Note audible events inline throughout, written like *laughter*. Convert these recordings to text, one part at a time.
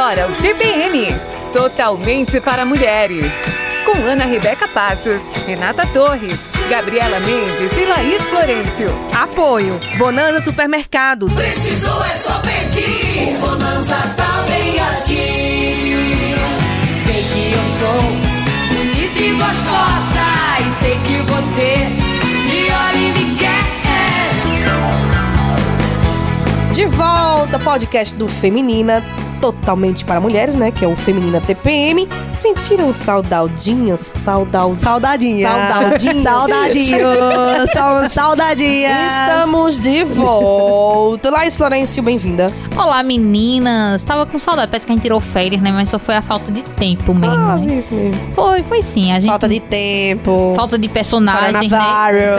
agora o TPM Totalmente para Mulheres. Com Ana Rebeca Passos, Renata Torres, Gabriela Mendes e Laís Florencio. Apoio Bonanza Supermercados. Precisou é só pedir. O Bonanza tá bem aqui. Sei que eu sou bonita e gostosa. E sei que você me olha e me quer. De volta, podcast do Feminina, totalmente para mulheres, né? Que é o Feminina TPM. Sentiram saudadinhas? Saudal... Saudadinha. Saudadinhas. Saudadinhos. *laughs* Saudadinhas. Estamos de volta. Laís Florencio, bem-vinda. Olá, meninas. Tava com saudade. Parece que a gente tirou férias, né? Mas só foi a falta de tempo mesmo. Ah, né? isso mesmo. Foi, foi sim. A gente... Falta de tempo. Falta de personagem, né?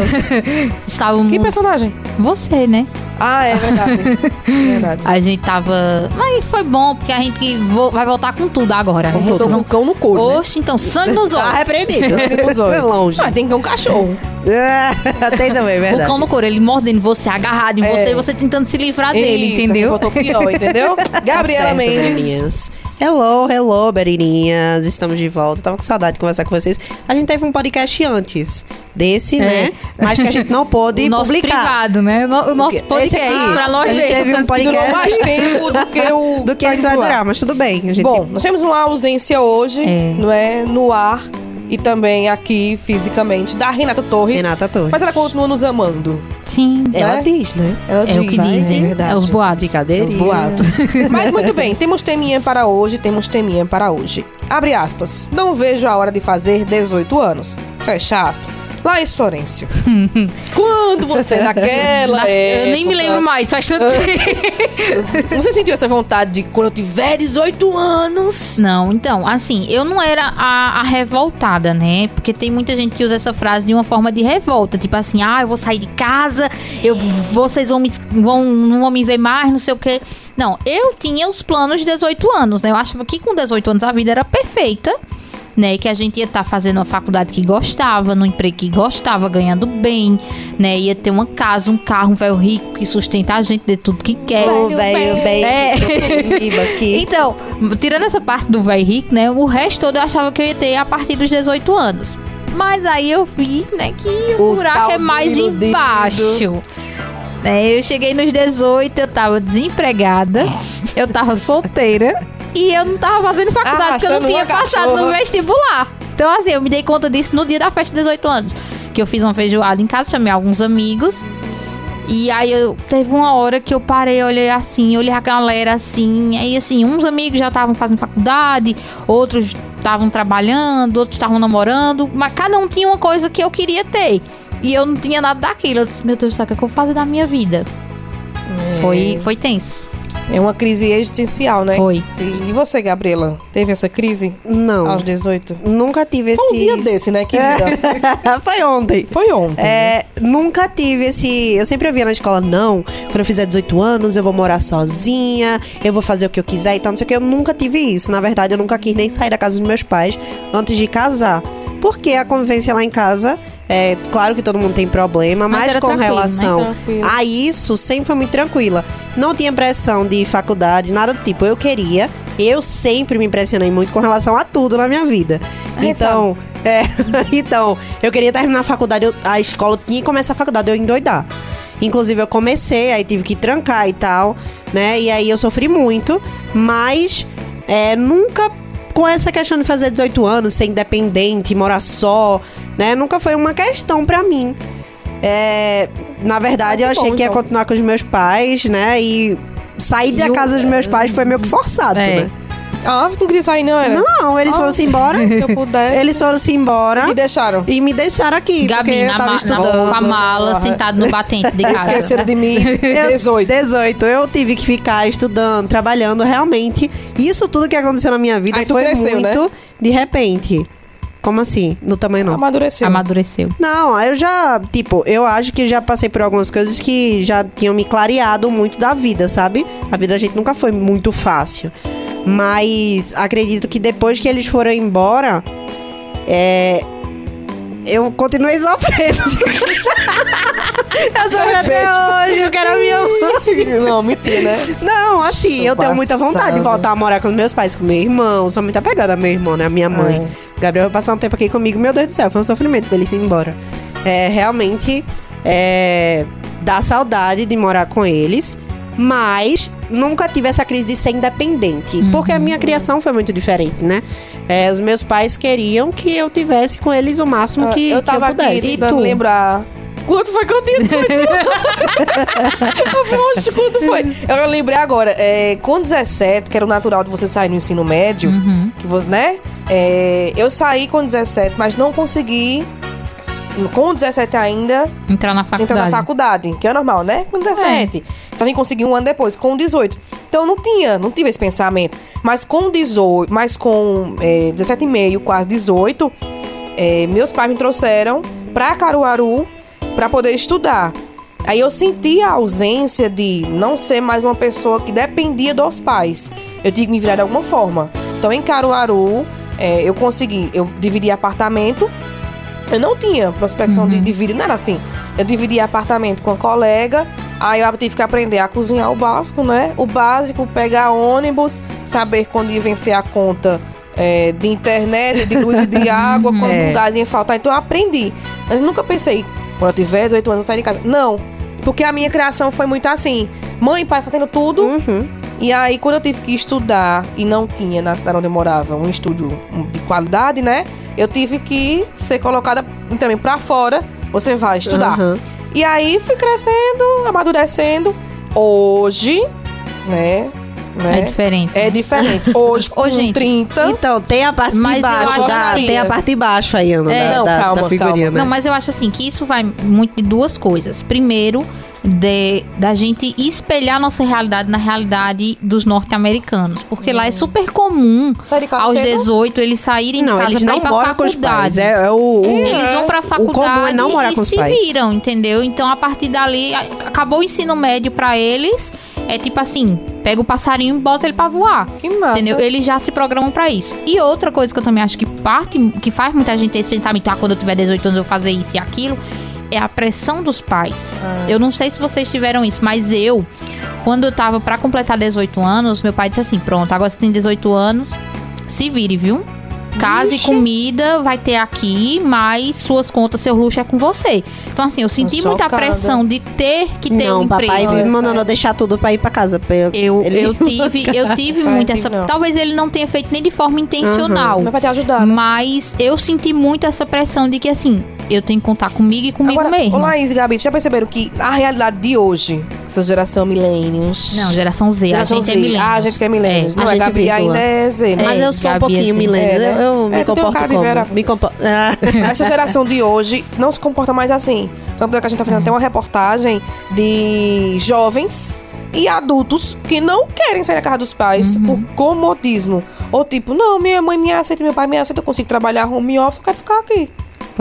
*laughs* Estávamos... Que personagem? Você, né? Ah, é verdade. *laughs* é verdade. A gente tava... Mas foi bom, porque a gente vo- vai voltar com tudo agora, Com né? todo um cão no couro, né? Oxe, então, sangue nos Tá *laughs* olhos. repreendido. Nos *laughs* olhos. Foi longe. Ah, tem que ter um cachorro. É, tem também, O verdade. cão no couro, ele mordendo você, agarrado em É. você, e você tentando se livrar dele, Isso, entendeu? Botou pior, *laughs* entendeu? Gabriela Tá certo, Mendes. Hello, hello, Berininhas. Estamos de volta. Tava com saudade de conversar com vocês. A gente teve um podcast antes desse, É. né? Mas que a gente não pôde *laughs* o nosso publicar. privado, né? O no- O nosso Esse podcast aqui, pra nós a gente teve um Durou podcast mais *laughs* tempo do que o. do que esse vai durar, mas tudo bem. Bom, nós temos uma ausência hoje, É. não é? No ar e também aqui fisicamente da Renata Torres. Renata Torres. Mas ela continua nos amando. Sim. Ela né? diz, né? Ela É diz, o que dizem, é verdade. é os boatos. Brincadeira. Os boatos. *laughs* Mas muito bem, temos teminha para hoje, temos teminha para hoje. Abre aspas. Não vejo a hora de fazer 18 anos. Fecha aspas. Laís Florencio. *laughs* Quando você naquela Na- eu nem me época, lembro mais, faz tanto *laughs* tempo. Você sentiu essa vontade de quando eu tiver 18 anos? Não, então, assim, eu não era a, a revoltada, né? Porque tem muita gente que usa essa frase de uma forma de revolta. Tipo assim, ah, eu vou sair de casa, eu, vocês vão, me, vão não vão me ver mais, não sei o quê. Não, eu tinha os planos de 18 anos, né? Eu achava que com 18 anos a vida era perfeita. Né, que a gente ia estar fazendo uma faculdade que gostava, no emprego que gostava, ganhando bem, né? Ia ter uma casa, um carro, um velho rico que sustenta a gente de tudo que quer. Ô, velho, bem. É. *laughs* Então, tirando essa parte do velho rico, né? O resto todo eu achava que eu ia ter a partir dos 18 anos. Mas aí eu vi, né, que o, O buraco é mais iludido. embaixo. Né, eu cheguei nos 18, eu tava desempregada, eu tava solteira e eu não tava fazendo faculdade porque eu não tinha passado no vestibular. Então, assim, eu me dei conta disso no dia da festa de 18 anos. Que eu fiz uma feijoada em casa, chamei alguns amigos. E aí eu teve uma hora que eu parei, olhei assim, olhei a galera assim, aí assim, uns amigos já estavam fazendo faculdade, outros estavam trabalhando, outros estavam namorando, mas cada um tinha uma coisa que eu queria ter. E eu não tinha nada daquilo. Eu disse, meu Deus céu, o que, é que eu vou fazer da minha vida? Foi, foi tenso. É uma crise existencial, né? Foi. Sim. E você, Gabriela? Teve essa crise Não. aos 18? Nunca tive esse. Foi um dia desse, né, querida? *laughs* Foi ontem. Foi ontem. É, nunca tive esse. Eu sempre ouvia na escola, não, quando eu fizer 18 anos, eu vou morar sozinha, eu vou fazer o que eu quiser e tal, não sei o que. Eu nunca tive isso. Na verdade, eu nunca quis nem sair da casa dos meus pais antes de casar. Porque a convivência lá em casa, é claro que todo mundo tem problema, Mas mas, com né? relação Tranquilo. a isso, sempre foi muito tranquila. Não tinha pressão de faculdade, nada do tipo. Eu queria, eu sempre me impressionei muito com relação a tudo na minha vida. Gente Então, é, *laughs* então, eu queria terminar a faculdade, eu- a escola tinha que começar a faculdade, eu ia endoidar. Inclusive, eu comecei, aí tive que trancar e tal, né? E aí eu sofri muito, mas é, nunca com essa questão de fazer 18 anos, ser independente, morar só, né? Nunca foi uma questão pra mim. É, na verdade, eu achei bom, que ia então. continuar com os meus pais, né? E sair E da o- casa dos meus pais foi meio que forçado, É. né? Ah, não queria sair, não, era? Não, eles Ah, foram-se embora. *laughs* Se eu pudesse. Eles foram-se embora. Me deixaram. E me deixaram aqui, porque Gabi eu na, tava ma- na, estudando. com a mala, sentado no batente de *laughs* casa. Esqueceram de mim. *laughs* Eu- 18. 18. Eu tive que ficar estudando, trabalhando, realmente. Isso tudo que aconteceu na minha vida Aí foi cresceu, né? muito de repente. Como assim? No tamanho não. Amadureceu. Amadureceu. Não, eu já, tipo, eu acho que já passei por algumas coisas que já tinham me clareado muito da vida, sabe? A vida da gente nunca foi muito fácil. Mas acredito que depois que eles foram embora, é, eu continuei sofrendo. *laughs* eu sofri até hoje, eu quero a minha mãe. Não, mentira, né? Não, assim, Tô eu tenho muita vontade de voltar a morar com meus pais, com meu irmão. Sou muito apegada ao meu irmão, né? A minha mãe. É. Gabriel vai passar um tempo aqui comigo. Meu Deus do céu, foi um sofrimento pra ele ir embora. É, realmente, é, dá saudade de morar com eles. Mas nunca tive essa crise de ser independente. Porque a minha criação foi muito diferente, né? É, os meus pais queriam que eu tivesse com eles o máximo que, eu que tava eu pudesse. aqui E tu? lembrar. Quanto foi que eu tinha 18 *laughs* Eu falei, Oxe, quanto foi? Eu lembrei agora, é, com 17, que era o natural de você sair no ensino médio, Uhum. que você, né? É, eu saí com 17, mas não consegui, com 17 ainda, Entrar na faculdade. entrar na faculdade, que é normal, né? Com 17. Só vim conseguir um ano depois, com 18. Então não tinha, não tive esse pensamento. Mas com 18, mas com é, 17,5, quase 18, é, meus pais me trouxeram pra Caruaru pra poder estudar. Aí eu senti a ausência de não ser mais uma pessoa que dependia dos pais. Eu tinha que me virar de alguma forma. Então em Caruaru, é, eu consegui, eu dividi apartamento eu não tinha prospecção de, de vida, não era assim. Eu dividia apartamento com a colega, aí eu tive que aprender a cozinhar o básico, né? O básico, pegar ônibus, saber quando ia vencer a conta é, de internet, de luz e de *laughs* água, quando É. o gás ia faltar. Então eu aprendi. Mas eu nunca pensei, quando eu tiver 18 anos, eu sair de casa. Não. Porque a minha criação foi muito assim. Mãe e pai fazendo tudo. Uhum. E aí, quando eu tive que estudar e não tinha na cidade onde eu morava um estúdio de qualidade, né? Eu tive que ser colocada também pra fora. Você vai estudar. Aham. E aí fui crescendo, amadurecendo. Hoje, né? né? É diferente. É diferente. *laughs* Hoje, com Ô, gente, 30. Então, tem a parte de baixo, da, tem a parte de baixo aí, Ana, É, da, não, da, calma, da figurinha, calma. né? Não, mas eu acho assim que isso vai muito de duas coisas. Primeiro, de, da gente espelhar nossa realidade na realidade dos norte-americanos. Porque lá é super comum, aos cedo. 18, eles saírem Não, de casa eles pra não ir pra moram com os faculdade. pais. É, é o, o- Eles vão comum faculdade é não morar e com os se pais. viram, entendeu? Então, a partir dali, acabou o ensino médio pra eles. É tipo assim, pega o passarinho e bota ele pra voar. Que massa. Entendeu? Eles já se programam pra isso. E outra coisa que eu também acho que parte, que faz muita gente ter esse pensamento, ah, quando eu tiver 18 anos eu vou fazer isso e aquilo, é a pressão dos pais. Eu não sei se vocês tiveram isso, mas eu, quando eu tava pra completar 18 anos, meu pai disse assim: pronto, agora você tem 18 anos, se vire, viu? Casa e comida vai ter aqui, mas suas contas, seu luxo é com você. Então, assim, eu senti muita chocada. pressão de ter que ter não, um papai emprego. vive me mandando eu deixar tudo pra ir pra casa. pra Eu, Eu, eu tive, *laughs* eu tive muito essa. não. Talvez ele não tenha feito nem de forma intencional. Mas pra te ajudar, né? Mas eu senti muito essa pressão de que assim, eu tenho que contar comigo e comigo Agora, mesmo. Laís e Gabi, já perceberam que a realidade de hoje, essa geração millennials... Não, geração Z, Geração a gente Z. é milênios. Ah, a gente que é millennials. É, Não, a a, gente Gabi vírgula. ainda é Z, né? Mas É, eu sou um Gabi, pouquinho assim. milênio. É, né? Eu me É, um comporto de como? Vera. Me comporto... *laughs* Ah. Essa geração de hoje não se comporta mais assim. Tanto é que a gente tá fazendo até uma reportagem de jovens e adultos que não querem sair da casa dos pais Uhum. por comodismo. Ou tipo, não, minha mãe me aceita, meu pai me aceita, eu consigo trabalhar home office, eu quero ficar aqui.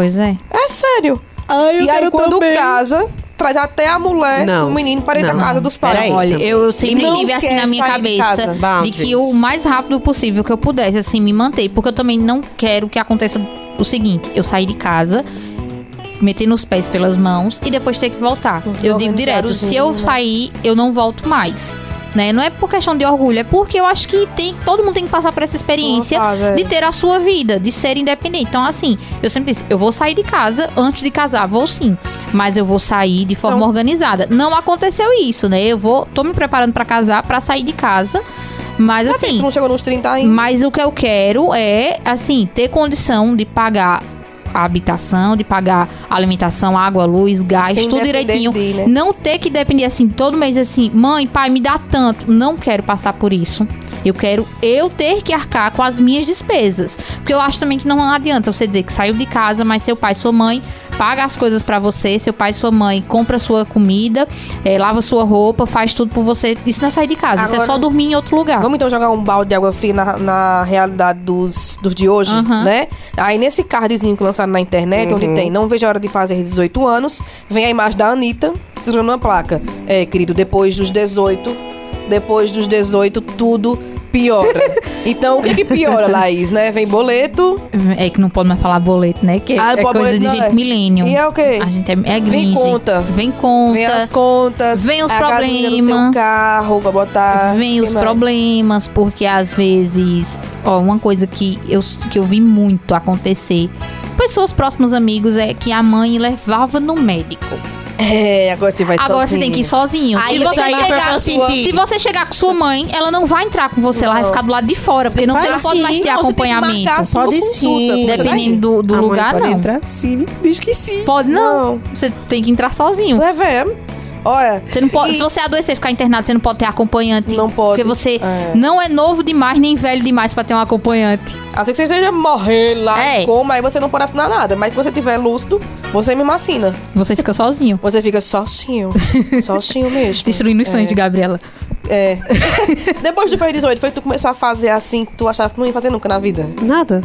Pois é. É sério. Ai, eu e aí quando também. casa, traz até a mulher, Não. o menino para Não. da casa dos pais. Peraí. Olha, eu, sempre tive assim na minha sair de cabeça de Boundaries. que o mais rápido possível que eu pudesse, assim, me manter. Porque eu também não quero que aconteça o seguinte: eu sair de casa, meter nos pés pelas mãos e depois ter que voltar. Eu digo direto: se eu né? sair, eu não volto mais. Né? Não é por questão de orgulho, é porque eu acho que tem, todo mundo tem que passar por essa experiência fase, é. de ter a sua vida, de ser independente. Então, assim, eu sempre disse, eu vou sair de casa antes de casar, vou sim. Mas eu vou sair de forma Então- organizada. Não aconteceu isso, né? Eu vou, tô me preparando pra casar, pra sair de casa. Mas Tu assim, não chegou nos 30 ainda. mas o que eu quero é, assim, ter condição de pagar a habitação, de pagar alimentação, água, luz, gás, Sem tudo direitinho. de, né? Não ter que depender assim, todo mês assim, mãe, pai, me dá tanto. Não quero passar por isso. Eu quero eu ter que arcar com as minhas despesas. Porque eu acho também que não adianta você dizer que saiu de casa, mas seu pai, sua mãe paga as coisas pra você, seu pai, sua mãe compra sua comida, eh, lava sua roupa, faz tudo por você. Isso não é sair de casa, isso é Agora- só dormir em outro lugar. Vamos então jogar um balde de água fria na, na realidade dos, dos de hoje, Aham. né? Aí nesse cardzinho que lançaram na internet, onde tem não vejo a hora de fazer 18 anos, vem a imagem da Anitta segurando uma placa. É, querido, depois dos 18, depois dos 18, tudo piora. Então, o que que piora, *laughs* Laís, né? Vem boleto. É que não pode mais falar boleto, né? Que Ah, é coisa boleto de gente é. milênio. E é o quê? A gente é, é Vem gringe. conta. Vem conta. Vem as contas. Vem os problemas. carro pra botar. Vem os mais? problemas, porque às vezes, ó, uma coisa que eu, que eu vi muito acontecer, pessoas próximas amigos, é que a mãe levava no médico. É, agora você vai Agora você sozinho. tem que ir sozinho. Aí se, você chegar, se você chegar com sua mãe, ela não vai entrar com você, ela vai Não. ficar do lado de fora, porque não, você não pode mais ter Não, você tem que acompanhamento. Pode consulta, sim. você vai Dependendo do, do A mãe lugar, pode não. entrar sim, diz que sim. Pode não. Não. Você tem que entrar sozinho. É velho. Olha. Você não pode, e- se você adoecer e ficar internado, você não pode ter acompanhante. Não pode. Porque você É. não é novo demais nem velho demais pra ter um acompanhante. Assim que você esteja morrendo lá É. em coma, aí você não pode assinar nada. Mas quando você tiver lúcido, você mesmo assina. Você fica sozinho. Você fica sozinho. *laughs* sozinho mesmo. Destruindo os sonhos de Gabriela. É. *laughs* Depois do fez 18, foi que tu começou a fazer assim que tu achava que tu não ia fazer nunca na vida. Nada.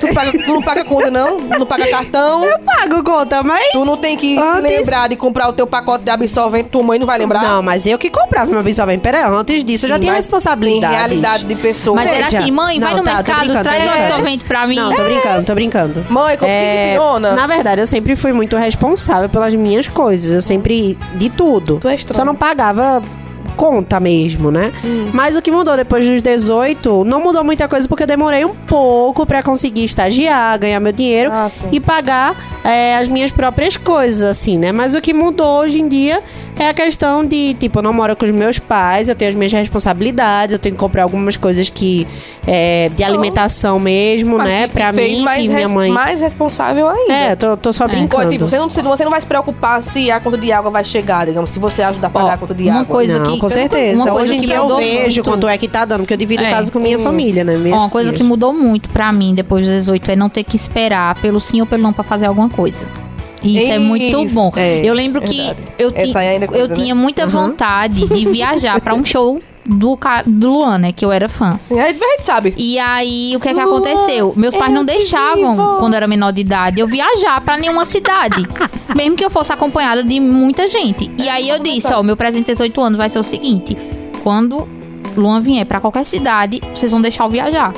Tu, paga- tu não paga conta, não? Não paga cartão? Pago conta, mas. Tu não tem que se Antes- lembrar de comprar o teu pacote de absorvente, tua mãe não vai lembrar? Não, mas eu que comprava meu absorvente. Pera, antes disso eu já Sim, tinha responsabilidade. Em realidade de pessoa. Mas era assim, mãe, vai Não, no tá, mercado, traz um absorvente pra mim. Não, tô brincando, tô brincando. Mãe, como É, que funciona? na verdade, eu sempre fui muito responsável pelas minhas coisas. Eu sempre. de tudo. Tu é estranho. Só não pagava conta mesmo, né? Hum. Mas o que mudou depois dos 18, não mudou muita coisa porque eu demorei um pouco pra conseguir estagiar, ganhar meu dinheiro Ah, e pagar é, as minhas próprias coisas, assim, né? Mas o que mudou hoje em dia é a questão de, tipo, eu não moro com os meus pais, eu tenho as minhas responsabilidades, eu tenho que comprar algumas coisas que. é, de alimentação mesmo, Mas né? Pra fez mim, mais minha mãe. mais responsável ainda. É, eu tô, tô só É. brincando. Tipo, você não, você não vai se preocupar se a conta de água vai chegar, digamos, se você ajudar a pagar Ó, a conta de uma água. coisa não, que- com certeza. uma coisa Hoje em que dia eu vejo muito. quanto é que tá dando, porque eu divido É. casa com minha Isso. família, né? Minhas uma coisa tias. que mudou muito pra mim depois dos 18 é não ter que esperar pelo sim ou pelo não pra fazer alguma coisa. E Isso é muito Isso, bom. é, eu lembro que verdade. eu, ti- é eu né? tinha muita vontade de viajar pra um *laughs* show do, do Luan, né? Que eu era fã. Sim, aí a gente sabe. E aí, o que é que Luan, aconteceu? Meus pais não deixavam, vivo. quando eu era menor de idade, eu viajar pra nenhuma cidade. *laughs* mesmo que eu fosse acompanhada de muita gente. E aí eu disse, ó, meu presente de 18 anos vai ser o seguinte. Quando Luan vier pra qualquer cidade, vocês vão deixar eu viajar.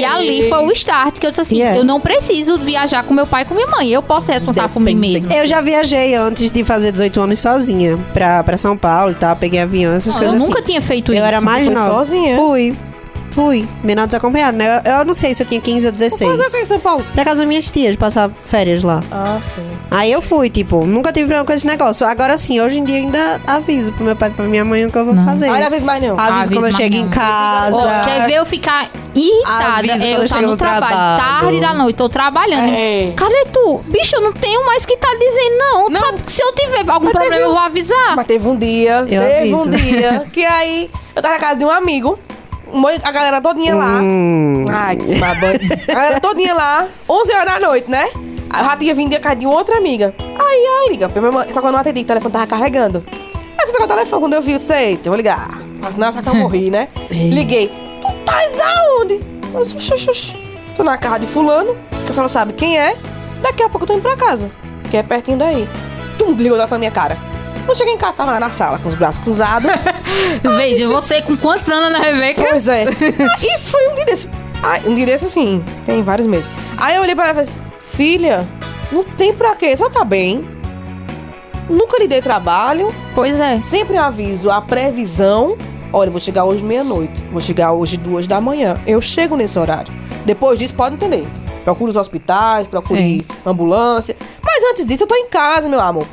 E ali foi o start que eu disse assim, é. eu não preciso viajar com meu pai e com minha mãe. Eu posso ser responsável por mim Depende. mesma. Eu já viajei antes de fazer 18 anos sozinha pra, pra São Paulo e tal, peguei avião, essas Não, eu coisas nunca assim. tinha feito Eu isso. era mais foi nova. sozinha? Fui. Fui. Menor desacompanhado, né? Eu, eu não sei se eu tinha 15 ou Mas é que em 16. São Paulo. Pra casa das minhas tias, passar férias lá. Ah, sim. Aí eu fui, tipo, nunca tive problema com esse negócio. Agora sim, hoje em dia ainda aviso pro meu pai e pra minha mãe o que eu vou Não. fazer. Olha, vez mais não. Aviso Avisa quando eu chego não. em casa. Ó, quer ver eu ficar irritada? Eu eu tá no no trabalho, trabalho. tarde da noite, tô trabalhando. É. Cadê tu? Bicho, eu não tenho mais que tá dizendo, não. Não. Sabe que se eu tiver algum Mas problema, teve eu um- vou avisar. Mas teve um dia, Eu teve um aviso. dia, *laughs* que aí eu tava na casa de um amigo, um- a galera todinha lá. Hum. Ai, que babando. A galera todinha lá, 11 horas da noite, né? Aí eu já tinha vindo de casa de outra amiga. Aí ela liga, só que eu não atendi, o telefone tava carregando. Aí eu fui pegar o telefone, quando eu vi, eu eita, eu vou ligar. Mas não, já que eu morri, né? Liguei, tu estás aonde? Eu disse, "Oxi, oxi, oxi. Tô na casa de fulano, que a senhora sabe quem é. Daqui a pouco eu tô indo pra casa, que é pertinho daí. Tum, ligou na minha cara. Eu cheguei em casa, tava lá na sala, com os braços cruzados. *laughs* Veja, você com quantos anos, Ana Rebeca? Pois é. *laughs* Isso foi um dia desse. Ai, um dia desse, assim, tem vários meses. Aí eu olhei pra ela e falei assim, filha, não tem pra quê, só tá bem. Nunca lhe dei trabalho, Pois é. sempre aviso a previsão. Olha, eu vou chegar hoje meia-noite, vou chegar hoje duas da manhã. Eu chego nesse horário. Depois disso, pode entender. Procure os hospitais, procure ambulância. Mas antes disso, eu tô em casa, meu amor.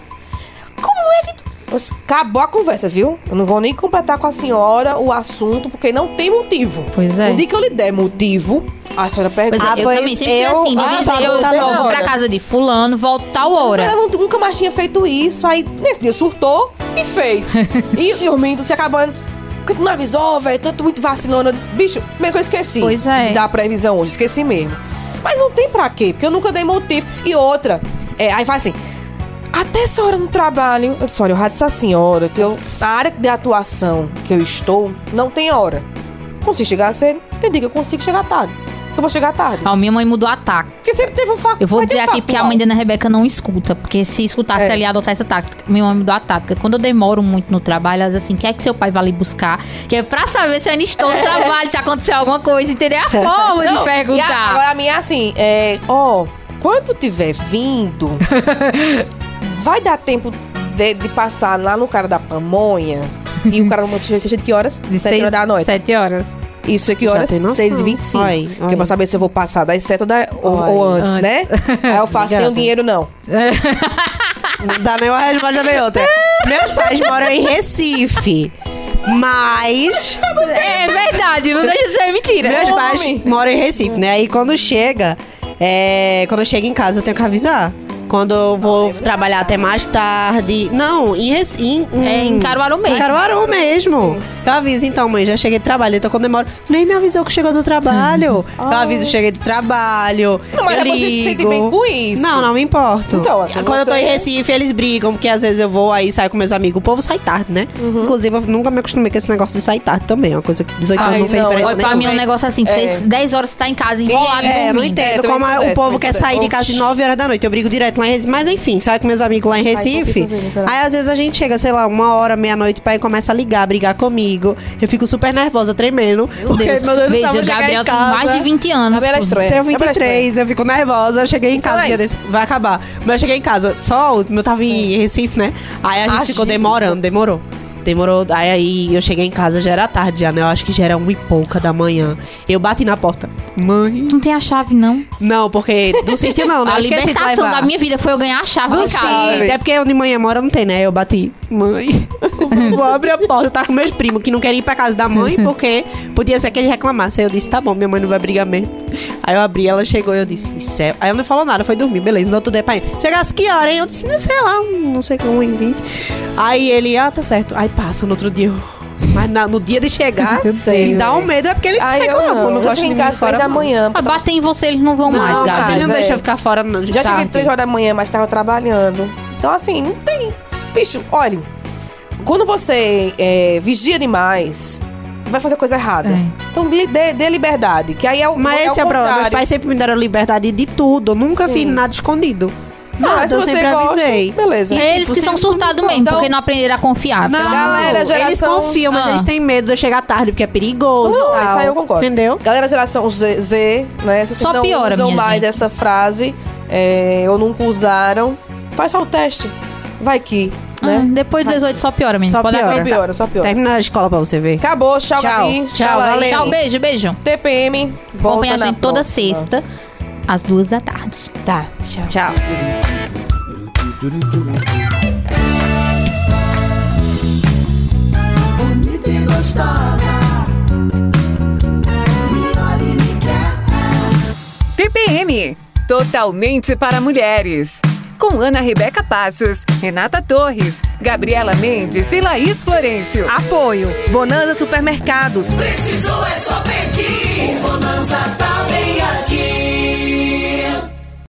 Acabou a conversa, viu? Eu não vou nem completar com a senhora o assunto, porque não tem motivo. Pois é. No dia que eu lhe der motivo, a senhora Pois pergunta. é, Ah, eu pois também sempre fui eu- assim, de ah, dizer, eu, tá pra casa de fulano, volto tal hora. Ela nunca mais tinha feito isso. Aí, nesse dia, surtou e fez. *laughs* e, e o menino se acabando. Porque tu não avisou, velho? Tô muito vacilando. Eu disse, bicho, primeiro que eu esqueci. Pois é. De dar a previsão hoje, esqueci mesmo. Mas não tem pra quê, porque eu nunca dei motivo. E outra, é, aí vai assim. Até essa hora no trabalho, eu disse, olha, eu já disse a senhora que eu, a área de atuação que eu estou não tem hora. Consigo chegar cedo, dia que eu consigo chegar tarde. Eu vou chegar tarde. A minha mãe mudou a taca. porque sempre teve um fato. Eu vou dizer aqui porque a mãe da Ana Rebeca não escuta. Porque se escutasse É. ela ia adotar essa tática. Minha mãe me deu a tática. Quando eu demoro muito no trabalho, ela diz assim: quer que seu pai vá ali buscar? Que é pra saber se eu ainda estou no trabalho, se aconteceu alguma coisa, entender a *laughs* forma de Não, e a- perguntar. agora a minha é assim, é, ó, quando tiver vindo, *laughs* vai dar tempo de, de passar lá no cara da pamonha e o cara não fecha de que horas? De Sete seis- horas da noite. Sete horas. Isso é que horas? tem noção. 6 e 25. Oi, Que é pra saber se eu vou passar das 7 ou, da, ou, ou antes, Antes. né? Aí eu faço, tenho dinheiro não. *laughs* Não dá nem uma resposta nem outra. Meus pais moram em Recife. Mas É verdade, não deixa de ser mentira. meus pais moram em Recife, né? Aí quando chega, é, quando eu chego em casa, eu tenho que avisar. Quando eu vou trabalhar até mais tarde. Não, em Recife. É em Caruaru mesmo. Em Caruaru mesmo. Eu aviso, então, mãe, já cheguei do trabalho. Então, quando eu demoro, nem me avisou que chegou do trabalho. eu aviso, cheguei do trabalho. Não, mas eu você se sente ligo. bem com isso. Não, não me importo. Então, assim, Quando eu tô você- em Recife, eles brigam, porque às vezes eu vou aí saio com meus amigos. O povo sai tarde, né? Uhum. Inclusive, eu nunca me acostumei com esse negócio de sair tarde também. É uma coisa que 18 anos Ai, não fez não, diferença Olha, pra nenhuma. mim é um negócio assim, É. seis, 10 horas você tá em casa enrolado É, eu não dormindo. entendo É, como o povo quer sair de casa de 9 horas da noite. Eu brigo direto lá em Recife. Mas enfim, saio com meus amigos lá em Recife. Aí às vezes a gente chega, sei lá, uma hora, meia-noite, pai começa a ligar, brigar comigo. Eu fico super nervosa, tremendo. Meu porque, Deus. meu Deus do céu, Veja, vou chegar Gabriel em tem casa. mais de 20 anos. Gabriela é pô. estranha. Tenho Gabriela é 23, eu fico nervosa. Eu cheguei em casa, Então é desse- vai acabar. Mas eu cheguei em casa, só o último, eu tava em Recife, né? Aí a gente ficou demorando, demorou. Demorou, aí, aí eu cheguei em casa, já era tarde já, né? Eu acho que já era uma e pouca da manhã. Eu bati na porta. Mãe. Tu não tem a chave, não? Não, porque não senti não, né? a Eu esqueci de libertação da minha vida foi eu ganhar a chave Não casa. sei, até porque eu de manhã mora não tem, né? Eu bati, mãe, *laughs* vou abrir a porta. Eu tava com meus primos que não queriam ir pra casa da mãe porque podia ser que eles reclamassem. Aí eu disse, tá bom, minha mãe não vai brigar mesmo. Aí eu abri, ela chegou e eu disse, isso é... Aí ela não falou nada, foi dormir, beleza. No outro dia, pai, chegasse que hora, hein? Eu disse, não sei lá, não sei como, em 20. Aí ele, ah, tá certo. Aí passa no outro dia, eu... *laughs* Mas na- no dia de chegar, sei, dá um medo, é porque eles Ai, eu reclamam. não, Não, eu gosto de cheguei casa fora da não. manhã. Ah, Batem em você, eles não vão mais, Não, mas Gabi. ele não Mas é. deixa eu ficar fora não, de Já cheguei tarde. 3 horas da manhã, mas tava trabalhando. Então, assim, não tem. Bicho, olha. Quando você é, vigia demais, vai fazer coisa errada. É. Então, dê, dê- liberdade. Que aí é o. Mas esse é o problema. Meus pais sempre me deram liberdade de tudo. Eu nunca Sim. fiz nada escondido. Ah, Nada, se eu você sempre gosta, avisei. beleza. É eles tipo, que são surtados mesmo, Então- porque não aprenderam a confiar. Não, Galera, eles geração- confiam, mas Ah. eles têm medo de eu chegar tarde, porque é perigoso Não, e tal. isso aí eu concordo. Entendeu? Galera, geração Z, Z, né? Se vocês Só não piora, usam mais gente. essa frase, é, ou nunca usaram, faz só o teste. Vai que, Ah, né? depois do 18 só piora mesmo. Só Pode piora. Só piora, só piora. Termina a escola pra você ver. Acabou, tchau, Tchau. Gabi. Tchau, Laís. valeu. Tchau, beijo, beijo. TPM, volta Acompanha a gente toda próxima. sexta, às duas da tarde. Tá, tchau. Tchau. bonita e gostosa. TPM Totalmente para mulheres com Ana Rebeca Passos, Renata Torres, Gabriela Mendes e Laís Florencio. Apoio Bonanza Supermercados. Precisou é só pedir. O Bonanza tá